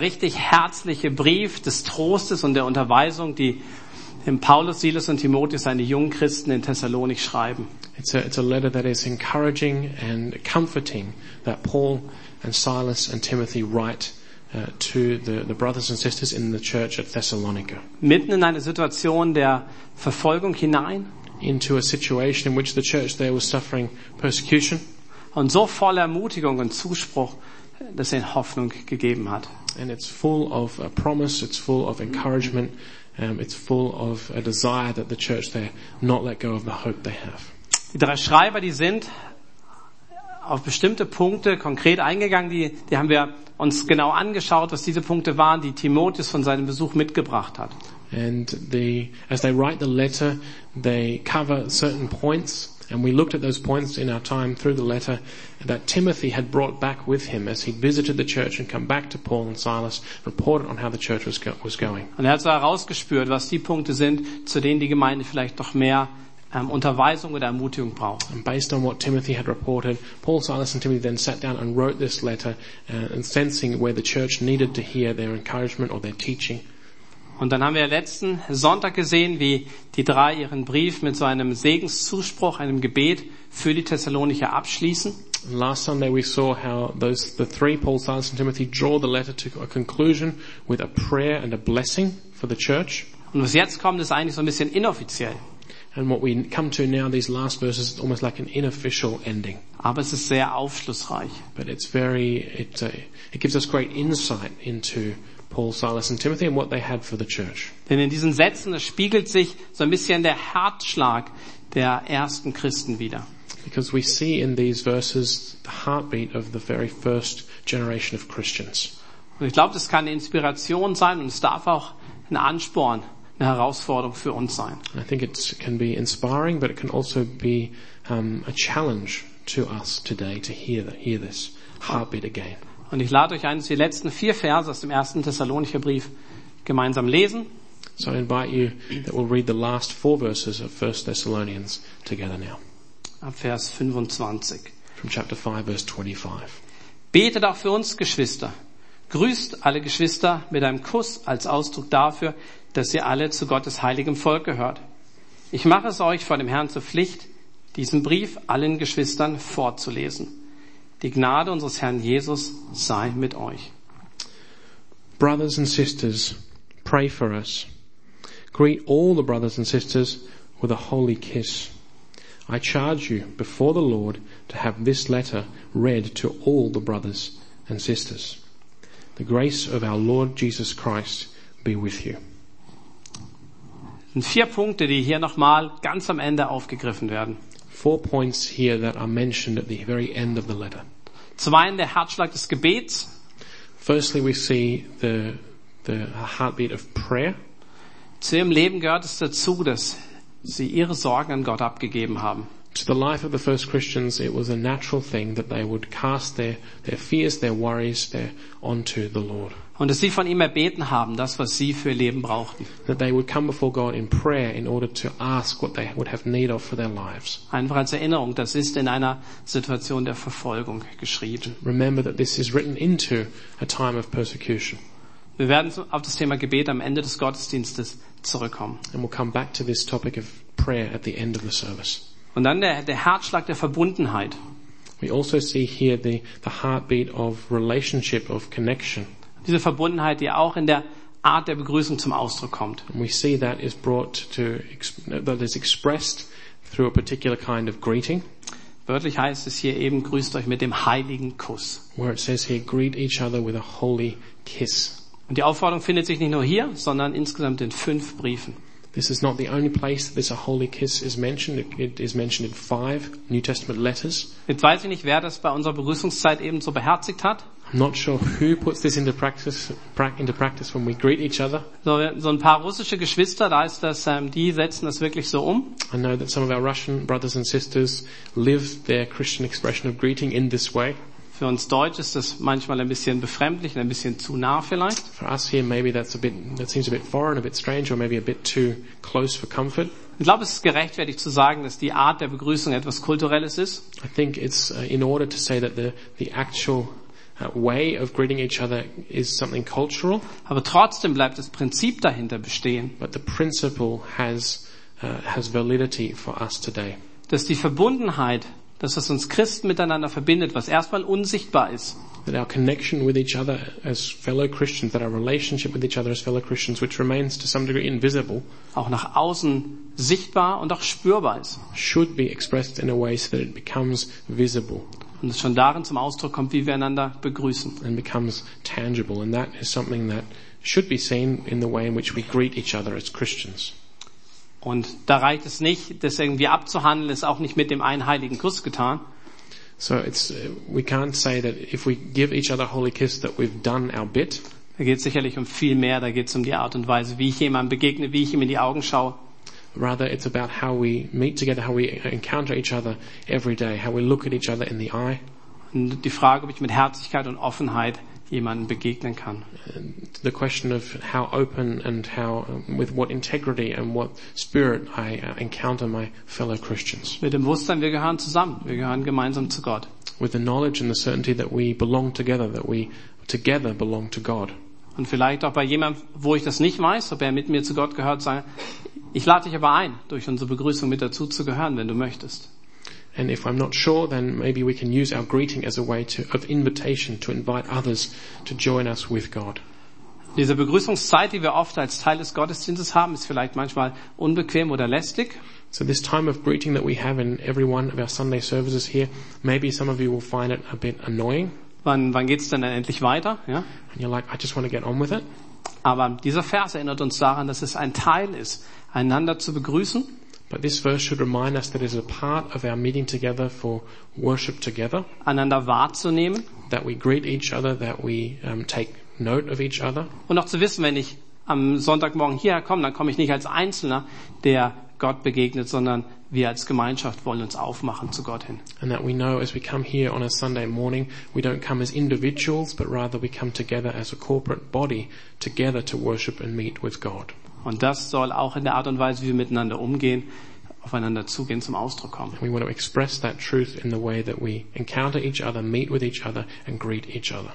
richtig herzliche Brief des Trostes und der Unterweisung, die Paulus, Silas und Timotheus, seine jungen Christen in Thessalonik schreiben. It's a, it's a letter that is encouraging and comforting that Paul and Silas and Timothy write uh, to the, the brothers and sisters in the church at Thessalonica. Mitten in eine Situation der Verfolgung hinein into a situation in which the church there was suffering persecution und so voller Ermutigung und Zuspruch, dass er Hoffnung gegeben hat. And it's full of a promise, it's full of encouragement, um, it's full of a desire that the church there not let go of the hope they have. Die drei Schreiber, die sind auf bestimmte Punkte konkret eingegangen, die, die haben wir uns genau angeschaut, was diese Punkte waren, die Timotheus von seinem Besuch mitgebracht hat. And the, as they write the letter, they cover certain points, and we looked at those points in our time through the letter that Timothy had brought back with him as he visited the church and come back to Paul and Silas, reported on how the church was, go, was going. Und er hat so herausgespürt, was die Punkte sind, zu denen die Gemeinde vielleicht noch mehr ähm, Unterweisung oder Ermutigung braucht. And based on what Timothy had reported, Paul, Silas and Timothy then sat down and wrote this letter uh, and sensing where the church needed to hear their encouragement or their teaching. Und dann haben wir letzten Sonntag gesehen, wie die drei ihren Brief mit so einem Segenszuspruch, einem Gebet für die Thessalonicher abschließen. And last Sunday we saw how those, the three, Paul, Silas and Timothy, draw the letter to a conclusion with a prayer and a blessing for the church. Und was jetzt kommt, ist eigentlich so ein bisschen inoffiziell. And what we come to now, these last verses, is almost like an unofficial ending. Aber es ist sehr aufschlussreich. But it's very, it, uh, it gives us great insight into Paul, Silas and Timothy and what they had for the church. Denn in diesen Sätzen, es spiegelt sich so ein bisschen der Herzschlag der ersten Christen wieder. Because we see in these verses the heartbeat of the very first generation of Christians. Und ich glaube, das kann eine Inspiration sein und es darf auch ein Ansporn, eine Herausforderung für uns sein. I think it can be inspiring, but it can also be um, a challenge to us today to hear, that, hear this heartbeat again. Und ich lade euch ein, dass wir die letzten vier Verse aus dem ersten Thessalonicher Brief gemeinsam lesen. So I invite you that we'll read the last four verses of 1 Thessalonians together now. Ab Vers 25. From chapter 5 verse 25. Betet auch für uns, Geschwister. Grüßt alle Geschwister mit einem Kuss als Ausdruck dafür, dass ihr alle zu Gottes heiligem Volk gehört. Ich mache es euch vor dem Herrn zur Pflicht, diesen Brief allen Geschwistern vorzulesen. Die Gnade unseres Herrn Jesus sei mit euch. Brothers and sisters, pray for us. Greet all the brothers and sisters with a holy kiss. I charge you before the Lord to have this letter read to all the brothers and sisters. The grace of our Lord Jesus Christ be with you. Vier Punkte, die hier nochmal ganz am Ende aufgegriffen werden. Four points here that are mentioned at the very end of the letter. Zum einen der Herzschlag des Gebets, Firstly, we see the, the heartbeat of prayer. Zu ihrem Leben gehört es dazu, dass sie ihre Sorgen an Gott abgegeben haben. To the life of the first Christians, it was a natural thing that they would cast their, their fears, their worries, their, onto the Lord. Und dass sie von ihm erbeten haben, das, was sie für ihr Leben brauchten. That they would come before God in prayer in order to ask what they would have need of for their lives. Einfach als Erinnerung, das ist in einer Situation der Verfolgung geschrieben. Remember that this is written into a time of persecution. Wir werden auf das Thema Gebet am Ende des Gottesdienstes zurückkommen. And we'll come back to this topic of prayer at the end of the service. Und dann der, der Herzschlag der Verbundenheit. We also see here the, the heartbeat of relationship, of connection. Diese Verbundenheit, die auch in der Art der Begrüßung zum Ausdruck kommt. And we see that is brought to, that is expressed through a particular kind of greeting, Wörtlich heißt es hier eben, grüßt euch mit dem heiligen Kuss. where it says here, greet each other with a holy kiss. Und die Aufforderung findet sich nicht nur hier, sondern insgesamt in fünf Briefen. This is not the only place that this a holy kiss is mentioned. It, is mentioned in five New Testament letters. Jetzt weiß ich nicht, wer das bei unserer Begrüßungszeit eben so beherzigt hat. I'm not sure who puts this into practice, prac- into practice when we greet each other. So, so ein paar russische Geschwister, da ist das, ähm, die setzen das wirklich so um. I know that some of our Russian brothers and sisters live their Christian expression of greeting in this way. Für uns Deutsch ist das manchmal ein bisschen befremdlich und ein bisschen zu nah vielleicht. For us here, maybe that's a bit, that seems a bit foreign, a bit strange, or maybe a bit too close for comfort. Ich glaube, es ist gerechtfertigt zu sagen, dass die Art der Begrüßung etwas Kulturelles ist. I think it's uh, in order to say that the, the actual uh, way of greeting each other is something cultural, Aber trotzdem bleibt das Prinzip dahinter bestehen, but the principle has, uh, has validity for us today. dass die Verbundenheit, dass es uns Christen miteinander verbindet, was erstmal unsichtbar ist, That our connection with each other as fellow Christians, that our relationship with each other as fellow Christians, which remains to some degree invisible, auch nach außen sichtbar und auch spürbar ist. should be expressed in a way so that it becomes visible Und es schon darin zum Ausdruck kommt, wie wir einander begrüßen. and becomes tangible. And that is something that should be seen in the way in which we greet each other as Christians. Und da reicht es nicht, das irgendwie abzuhandeln, ist auch nicht mit dem einen heiligen Kuss getan, So it's, uh, we can't say that if we give each other a holy kiss that we've done our bit. Da geht es sicherlich um viel mehr. Da geht es um die Art und Weise, wie ich jemandem begegne, wie ich ihm in die Augen schaue. Rather, it's about how we meet together, how we encounter each other every day, how we look at each other in the eye. Und die Frage, ob ich mit Herzlichkeit und Offenheit jemandem begegnen kann. The question of how open and how, with what integrity and what spirit I uh, encounter my fellow Christians. Mit dem Bewusstsein, wir gehören zusammen. Wir gehören gemeinsam zu Gott. With the knowledge and the certainty that we belong together, that we together belong to God. Und vielleicht auch bei jemandem, wo ich das nicht weiß, ob er mit mir zu Gott gehört, sagen, ich lade dich aber ein, durch unsere Begrüßung mit dazu zu gehören, wenn du möchtest. And if I'm not sure, then maybe we can use our greeting as a way to, of invitation to invite others to join us with God. Diese Begrüßungszeit, die wir oft als Teil des Gottesdienstes haben, ist vielleicht manchmal unbequem oder lästig. So this time of greeting that we have in every one of our Sunday services here, maybe some of you will find it a bit annoying. Wann, wann geht's denn dann endlich weiter? Ja? And you're like, I just want to get on with it. Aber dieser Vers erinnert uns daran, dass es ein Teil ist, einander zu begrüßen But this verse should remind us that it is a part of our meeting together for worship together, einander wahrzunehmen that we greet each other, that we um, take note of each other, und auch zu wissen, wenn ich am Sonntagmorgen hierher komme, dann komme ich nicht als Einzelner, der Gott begegnet, sondern wir als Gemeinschaft wollen uns aufmachen zu Gott hin. and that we know as we come here on a Sunday morning, we don't come as individuals, but rather we come together as a corporate body, together to worship and meet with God. Und das soll auch in der Art und Weise, wie wir miteinander umgehen, aufeinander zugehen, zum Ausdruck kommen. We want to express that truth in the way that we encounter each other, meet with each other, and greet each other.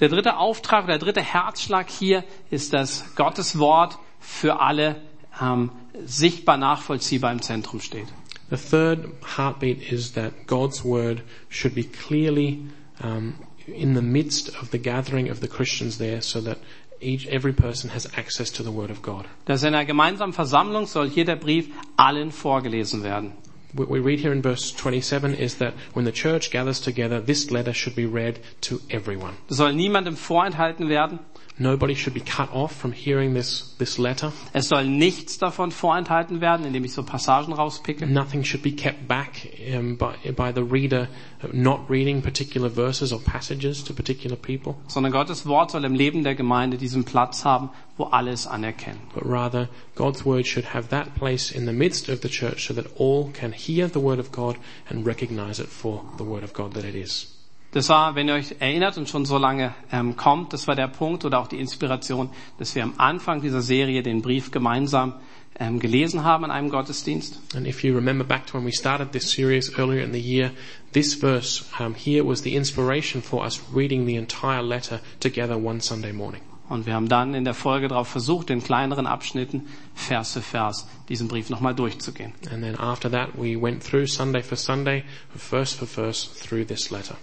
Der dritte Auftrag, der dritte Herzschlag hier ist, dass Gottes Wort für alle ähm, sichtbar nachvollziehbar im Zentrum steht. The third heartbeat is that God's word should be clearly um, in the midst of the gathering of the Christians there, so that each every person has access to the word of God. Dass in einer gemeinsamen Versammlung soll jeder Brief allen vorgelesen werden. What we read here in verse 27 is that when the church gathers together, this letter should be read to everyone. Soll niemandem vorenthalten werden. Nobody should be cut off from hearing this, this letter. Es soll nichts davon vorenthalten werden, indem ich so Passagen rauspicke. Nothing should be kept back um, by, by the reader uh, not reading particular verses or passages to particular people, sondern Gottes Wort soll im Leben der Gemeinde diesen Platz haben, wo alles anerkennen. but rather God's word should have that place in the midst of the church so that all can hear the word of God and recognize it for the word of God that it is. Das war, wenn ihr euch erinnert und schon so lange ähm, kommt, das war der Punkt oder auch die Inspiration, dass wir am Anfang dieser Serie den Brief gemeinsam ähm, gelesen haben in einem Gottesdienst. And if you remember back to when we started this series earlier in the year, this verse um, here was the inspiration for us reading the entire letter together one Sunday morning. Und wir haben dann in der Folge darauf versucht, in kleineren Abschnitten, Vers für Vers, diesen Brief nochmal durchzugehen. And then after that, we went through Sunday for Sunday, verse for verse, through this letter.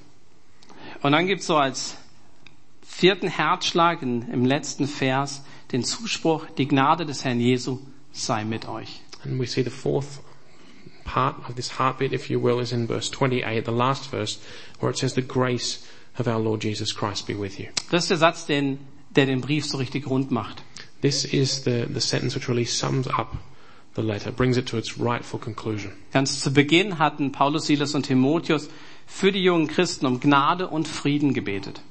Und dann gibt's so als vierten Herzschlag in, im letzten Vers den Zuspruch, die Gnade des Herrn Jesu sei mit euch. And we see the fourth part of this heartbeat, if you will, is in verse 28, the last verse, where it says, the grace of our Lord Jesus Christ be with you. Das ist der Satz, den, der den Brief so richtig rund macht. This is the, the sentence which really sums up the letter, brings it to its rightful conclusion. Ganz zu Beginn hatten Paulus, Silas und Timotheus für die jungen Christen um Gnade und Frieden gebetet.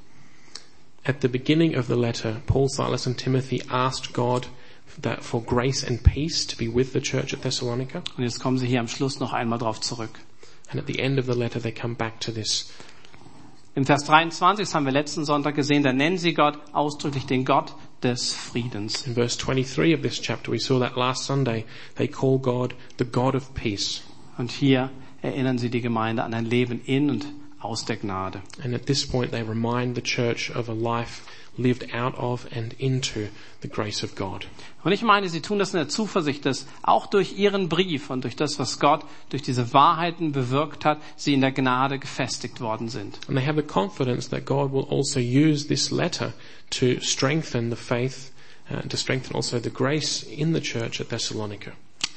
At the beginning of the letter, Paul, Silas and Timothy asked God that for grace and peace to be with the church at Thessalonica. Und jetzt kommen sie hier am Schluss noch einmal drauf zurück. And at the end of the letter, they come back to this. Im Vers 23, das haben wir letzten Sonntag gesehen, da nennen sie Gott ausdrücklich den Gott des Friedens. In verse 23 of this chapter, we saw that last Sunday, they call God the God of peace. Und hier erinnern sie die Gemeinde an ein Leben in und aus der Gnade. And at this point, they remind the church of a life lived out of and into the grace of God. Und ich meine, sie tun das in der Zuversicht, dass auch durch ihren Brief und durch das, was Gott durch diese Wahrheiten bewirkt hat, sie in der Gnade gefestigt worden sind. And they have the confidence that God will also use this letter to strengthen the faith, uh, to strengthen also the grace in the church at Thessalonica.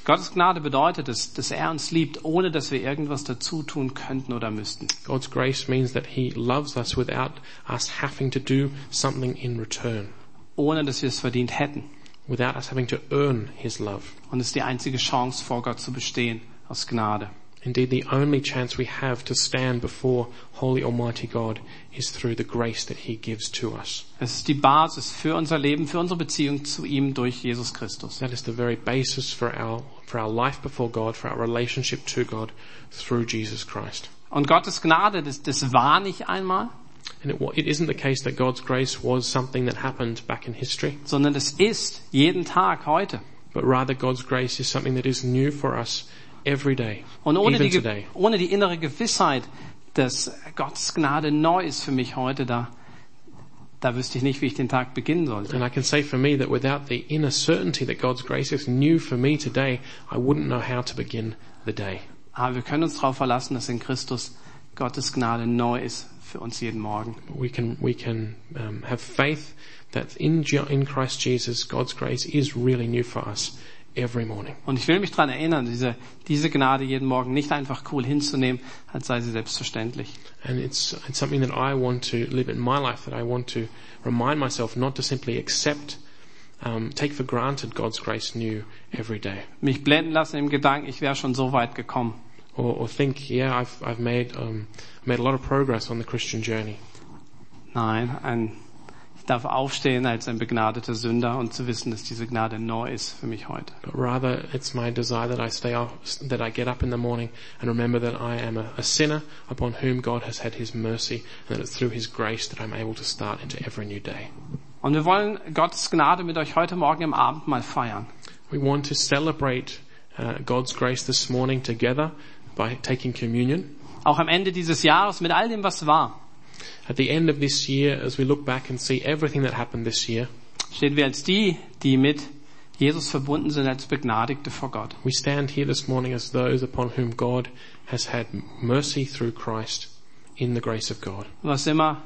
Gottes Gnade bedeutet es, dass er uns liebt, ohne dass wir irgendwas dazu tun könnten oder müssten. God's grace means that He loves us without us having to do something in return, Ohne dass wir es verdient hätten. without us having to earn His love. Und es ist die einzige Chance, vor Gott zu bestehen, aus Gnade. Indeed, the only chance we have to stand before Holy Almighty God is through the grace that He gives to us. Es ist die Basis für unser Leben, für unsere Beziehung zu ihm durch Jesus Christus. That is the very basis for our, for our life before God, for our relationship to God through Jesus Christ. Und Gottes Gnade, das, das war nicht einmal, And it, it isn't the case that God's grace was something that happened back in history, sondern es ist jeden Tag heute. but rather God's grace is something that is new for us every day, Und ohne even die, today. ohne die innere Gewissheit, dass Gottes Gnade neu ist für mich heute, da, da wüsste ich nicht, wie ich den Tag beginnen sollte. And I can say for me that without the inner certainty that God's grace is new for me today, I wouldn't know how to begin the day. Aber wir können uns darauf verlassen, dass in Christus Gottes Gnade neu ist für uns jeden Morgen. We can, we can um, have faith that in, in Christ Jesus, God's grace is really new for us every morning. Und ich will mich daran erinnern, diese, diese Gnade jeden Morgen nicht einfach cool hinzunehmen, als sei sie selbstverständlich. And it's, it's something that I want to live in my life, that I want to remind myself not to simply accept, um, take for granted God's grace new every day. Mich blenden lassen im Gedanken, ich wäre schon so weit gekommen. Or, or think, yeah, I've, I've made, um, made a lot of progress on the Christian journey. Nein, ein, darf aufstehen als ein begnadeter Sünder und zu wissen, dass diese Gnade neu ist für mich heute. But rather, it's my desire that I stay up, that I get up in the morning and remember that I am a, a sinner upon whom God has had His mercy, and that it's through His grace that I'm able to start into every new day. Und wir wollen Gottes Gnade mit euch heute Morgen im Abend mal feiern. We want to celebrate uh, God's grace this morning together by taking communion. Auch am Ende dieses Jahres mit all dem, was war, At the end of this year, as we look back and see everything that happened this year, stehen wir als die, die mit Jesus verbunden sind, als Begnadigte vor Gott. we stand here this morning as those upon whom God has had mercy through Christ in the grace of God. Was immer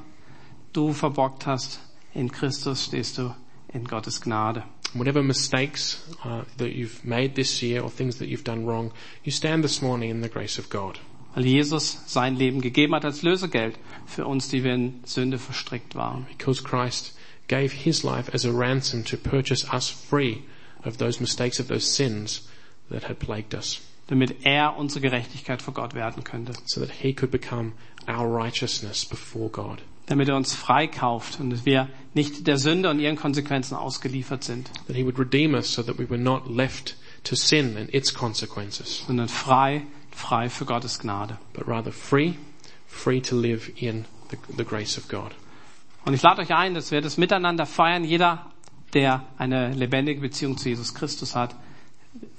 du verbockt hast, in Christus stehst du in Gottes Gnade. Whatever mistakes uh, that you've made this year or things that you've done wrong, you stand this morning in the grace of God. Weil Jesus sein Leben gegeben hat als Lösegeld für uns, die wir in Sünde verstrickt waren. Because Christ gave his life as a ransom to purchase us free of those mistakes, of those sins that had plagued us, Damit er unsere Gerechtigkeit vor Gott werden könnte. so that he could become our righteousness before God. Damit er uns freikauft und dass wir nicht der Sünde und ihren Konsequenzen ausgeliefert sind, That he would redeem us so that we were not left to sin and its consequences, sondern frei, frei für Gottes Gnade. but rather free, free to live in the, the grace of God. Und ich lade euch ein, dass wir das miteinander feiern. Jeder, der eine lebendige Beziehung zu Jesus Christus hat,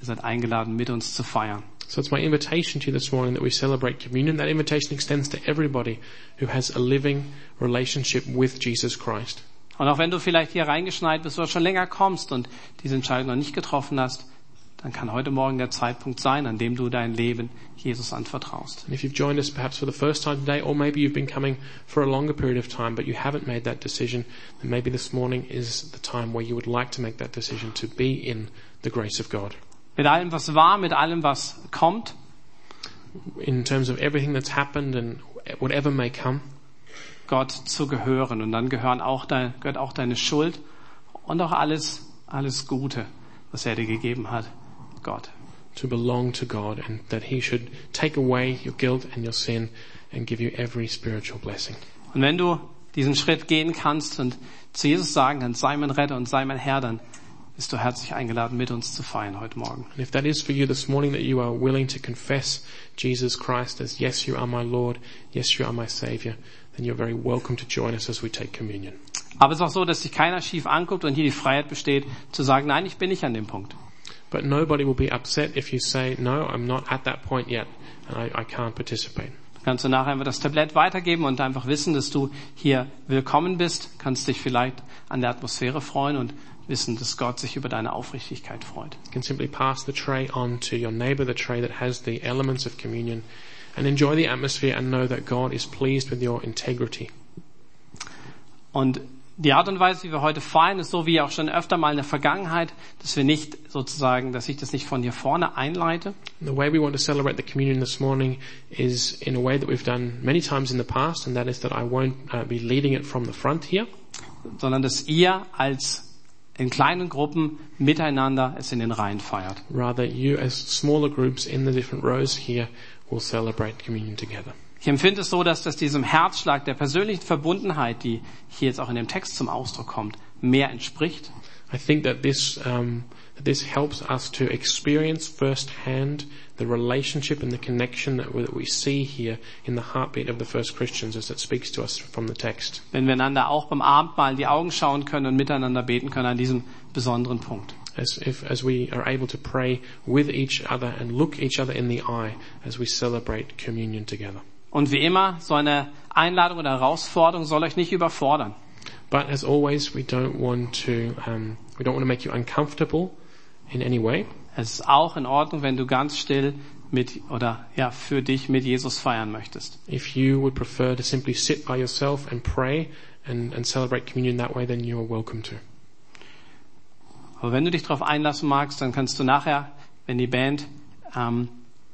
seid eingeladen, mit uns zu feiern. So it's my invitation to you this morning that we celebrate communion. That invitation extends to everybody who has a living relationship with Jesus Christ. Und auch wenn du vielleicht hier reingeschneit bist oder schon länger kommst und diese Entscheidung noch nicht getroffen hast, dann kann heute Morgen der Zeitpunkt sein, an dem du dein Leben Jesus anvertraust. And if you've joined us perhaps for the first time today, or maybe you've been coming for a longer period of time, but you haven't made that decision, then maybe this morning is the time where you would like to make that decision to be in the grace of God. Mit allem, was war, mit allem, was kommt, In terms of everything that's happened and whatever may come, Gott zu gehören. Und dann gehören auch dein, gehört auch deine Schuld und auch alles, alles Gute, was er dir gegeben hat. Gott. to belong to God and that He should take away your guilt and your sin and give you every spiritual blessing. Und wenn du diesen Schritt gehen kannst und zu Jesus sagen kannst, sei mein Retter und sei mein Herr, dann bist du herzlich eingeladen, mit uns zu feiern heute Morgen. And if that is for you this morning that you are willing to confess Jesus Christ as yes, you are my Lord, yes, you are my Savior, then you're very welcome to join us as we take communion. Aber es ist auch so, dass sich keiner schief anguckt und hier die Freiheit besteht, zu sagen, nein, ich bin nicht an dem Punkt. But nobody will be upset if you say, no, I'm not at that point yet and I, I can't participate. Kannst du nachher einfach das Tablett weitergeben und einfach wissen, dass du hier willkommen bist. Kannst dich vielleicht an der Atmosphäre freuen und wissen, dass Gott sich über deine Aufrichtigkeit freut. You can simply pass the tray on to your neighbor, the tray that has the elements of communion, and enjoy the atmosphere and know that God is pleased with your integrity. Und die Art und Weise, wie wir heute feiern, ist so wie auch schon öfter mal in der Vergangenheit, dass wir nicht sozusagen, dass ich das nicht von hier vorne einleite, The way we want to celebrate the communion this morning is in a way that we've done many times in the past, and that is that I won't uh, be leading it from the front here, sondern dass ihr als in kleinen Gruppen miteinander es in den Reihen feiert. rather you as smaller groups in the different rows here will celebrate communion together. Ich empfinde es so, dass das diesem Herzschlag der persönlichen Verbundenheit, die hier jetzt auch in dem Text zum Ausdruck kommt, mehr entspricht. I think that this um, this helps us to experience firsthand the relationship and the connection that we, that we see here in the heartbeat of the first Christians as it speaks to us from the text. Wenn wir einander auch beim Abendmahl in die Augen schauen können und miteinander beten können an diesem besonderen Punkt. As if as we are able to pray with each other and look each other in the eye as we celebrate communion together. Und wie immer, so eine Einladung oder Herausforderung soll euch nicht überfordern. But as always, we don't want to um, we don't want to make you uncomfortable in any way. Es ist auch in Ordnung, wenn du ganz still mit oder ja für dich mit Jesus feiern möchtest. If you would prefer to simply sit by yourself and pray and, and celebrate communion that way, then you are welcome to. Aber wenn du dich darauf einlassen magst, dann kannst du nachher, wenn die Band ähm,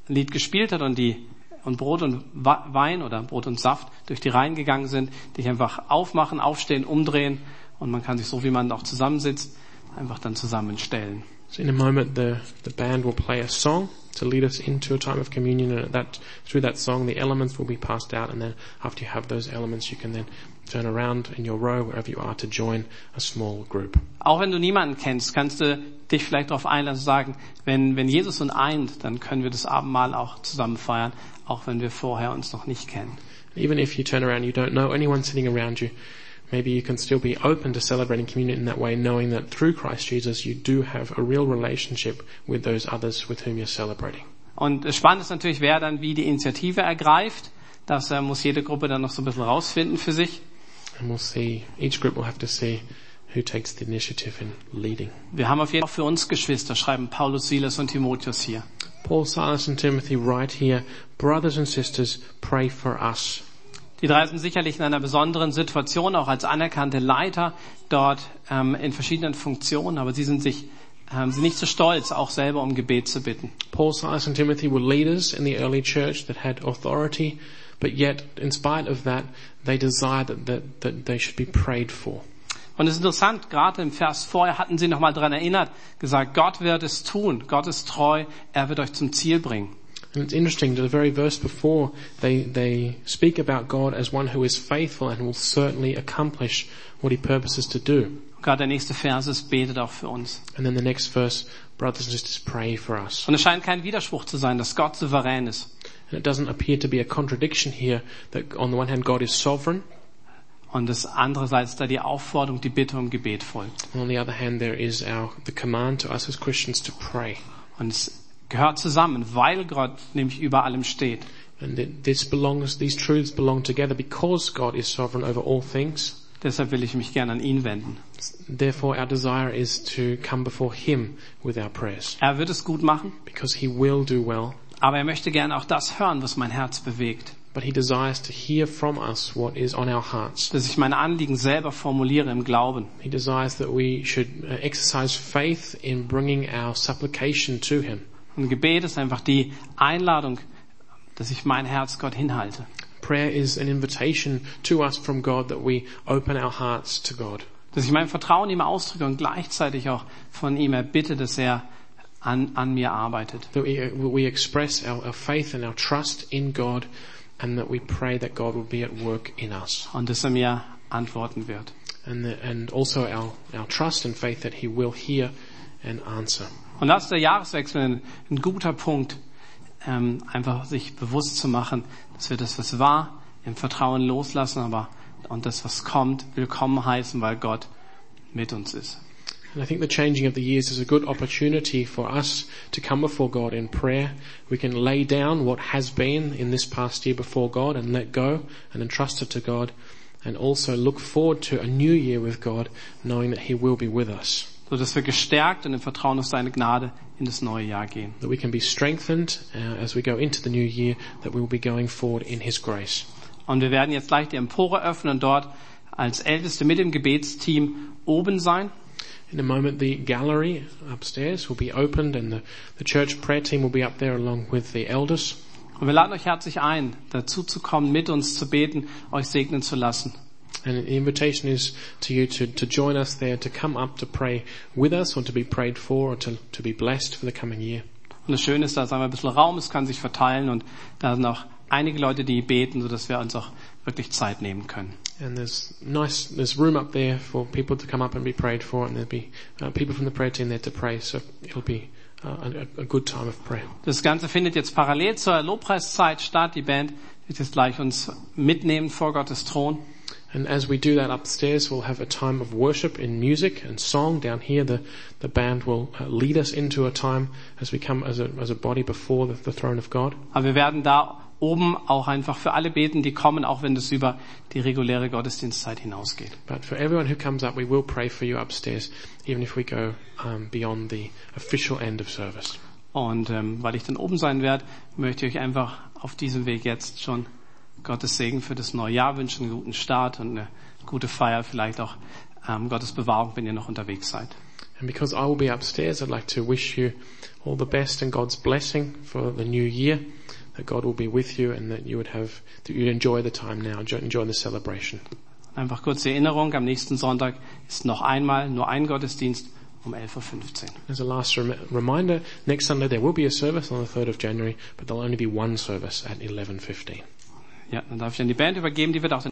ein Lied gespielt hat und die und Brot und Wein oder Brot und Saft durch die Reihen gegangen sind, dich einfach aufmachen, aufstehen, umdrehen und man kann sich so, wie man auch zusammensitzt, einfach dann zusammenstellen. So in a moment, the, the band will play a song to lead us into a time of communion, and that through that song, the elements will be passed out, and then after you have those elements, you can then turn around in your row wherever you are to join a small group. Auch wenn du niemanden kennst, kannst du dich vielleicht darauf einlassen sagen, wenn, wenn Jesus uns eint, dann können wir das Abendmahl auch zusammen feiern, auch wenn wir vorher uns noch nicht kennen. Even if you turn around, you don't know anyone sitting around you. Maybe you can still be open to celebrating communion in that way, knowing that through Christ Jesus, you do have a real relationship with those others with whom you're celebrating. Und das Spannende ist natürlich, wer dann wie die Initiative ergreift. Das äh, muss jede Gruppe dann noch so ein bisschen rausfinden für sich. And we'll see, each group will have to see who takes the initiative in leading. Wir haben auf jeden Fall für uns Geschwister, schreiben Paulus, Silas und Timotheus hier. Paul, Silas and Timothy write here, brothers and sisters, pray for us. Die drei sind sicherlich in einer besonderen Situation, auch als anerkannte Leiter dort ähm, in verschiedenen Funktionen, aber sie sind sich ähm, sind nicht so stolz, auch selber um Gebet zu bitten. Paul, Silas and Timothy were leaders in the early church that had authority, but yet in spite of that, they desired that, that, that they should be prayed for. Und es ist interessant, gerade im Vers vorher hatten sie nochmal dran erinnert, gesagt, Gott wird es tun, Gott ist treu, er wird euch zum Ziel bringen. And it's interesting, the very verse before, they, they speak about God as one who is faithful and will certainly accomplish what he purposes to do. Gerade der nächste Vers ist, betet auch für uns. And then the next verse, brothers and sisters, pray for us. Und es scheint kein Widerspruch zu sein, dass Gott souverän ist. And it doesn't appear to be a contradiction here that on the one hand God is sovereign, Und das andererseits da die Aufforderung, die Bitte um Gebet folgt. and on the other hand there is our, the command to us as Christians to pray. Und es gehört zusammen, weil Gott nämlich über allem steht. And this belongs, these truths belong together because God is sovereign over all things. Deshalb will ich mich gerne an ihn wenden. Therefore our desire is to come before Him with our prayers. Er wird es gut machen, Because He will do well, aber er möchte gerne auch das hören, was mein Herz bewegt. but He desires to hear from us what is on our hearts. Dass ich meine Anliegen selber formuliere im Glauben. He desires that we should uh, exercise faith in bringing our supplication to Him. Und Gebet ist einfach die Einladung, dass ich mein Herz Gott hinhalte. Prayer is an invitation to us from God that we open our hearts to God. Dass ich mein Vertrauen ihm ausdrücke und gleichzeitig auch von ihm erbitte, dass er an, an mir arbeitet. That we, we express our, our faith and our trust in God and that we pray that God will be at work in us. Und dass er mir antworten wird. And, the, and also our, our trust and faith that He will hear and answer. Und das ist der Jahreswechsel ein, ein guter Punkt, ähm, einfach sich bewusst zu machen, dass wir das, was war, im Vertrauen loslassen, aber und das, was kommt, willkommen heißen, weil Gott mit uns ist. And I think the changing of the years is a good opportunity for us to come before God in prayer. We can lay down what has been in this past year before God and let go and entrust it to God and also look forward to a new year with God knowing that He will be with us. so dass wir gestärkt und im Vertrauen auf seine Gnade in das neue Jahr gehen. That we can be strengthened uh, as we go into the new year, that we will be going forward in His grace. Und wir werden jetzt gleich die Empore öffnen und dort als Älteste mit dem Gebetsteam oben sein. In a moment, the gallery upstairs will be opened and the, the church prayer team will be up there along with the elders. Und wir laden euch herzlich ein, dazu zu kommen, mit uns zu beten, euch segnen zu lassen. And the invitation is to you to, to join us there, to come up to pray with us or to be prayed for or to, to be blessed for the coming year. Und das Schöne ist, da ist einmal ein bisschen Raum, es kann sich verteilen und da sind auch einige Leute, die beten, sodass wir uns auch wirklich Zeit nehmen können. And there's nice, there's room up there for people to come up and be prayed for and there'll be uh, people from the prayer team there to pray. So it'll be uh, a, a good time of prayer. Das Ganze findet jetzt parallel zur Lobpreiszeit statt. Die Band wird jetzt gleich uns mitnehmen vor Gottes Thron. And as we do that upstairs, we'll have a time of worship in music and song. Down here, the, the band will uh, lead us into a time as we come as a, as a body before the, the throne of God. Aber wir werden da oben auch einfach für alle beten, die kommen, auch wenn das über die reguläre Gottesdienstzeit hinausgeht. But for everyone who comes up, we will pray for you upstairs, even if we go um, beyond the official end of service. Und ähm, weil ich dann oben sein werde, möchte ich euch einfach auf diesem Weg jetzt schon Gottes Segen für das neue Jahr wünschen, einen guten Start und eine gute Feier, vielleicht auch ähm, Gottes Bewahrung, wenn ihr noch unterwegs seid. And because I will be upstairs, I'd like to wish you all the best and God's blessing for the new year. That God will be with you and that you would have, that you'd enjoy the time now, enjoy the celebration. Einfach kurze Erinnerung, am nächsten Sonntag ist noch einmal nur ein Gottesdienst um 11.15 Uhr. As a last rem- reminder, next Sunday there will be a service on the 3rd of January, but there'll only be one service at 11.15. Ja, dann darf ich an die Band übergeben, die wird auch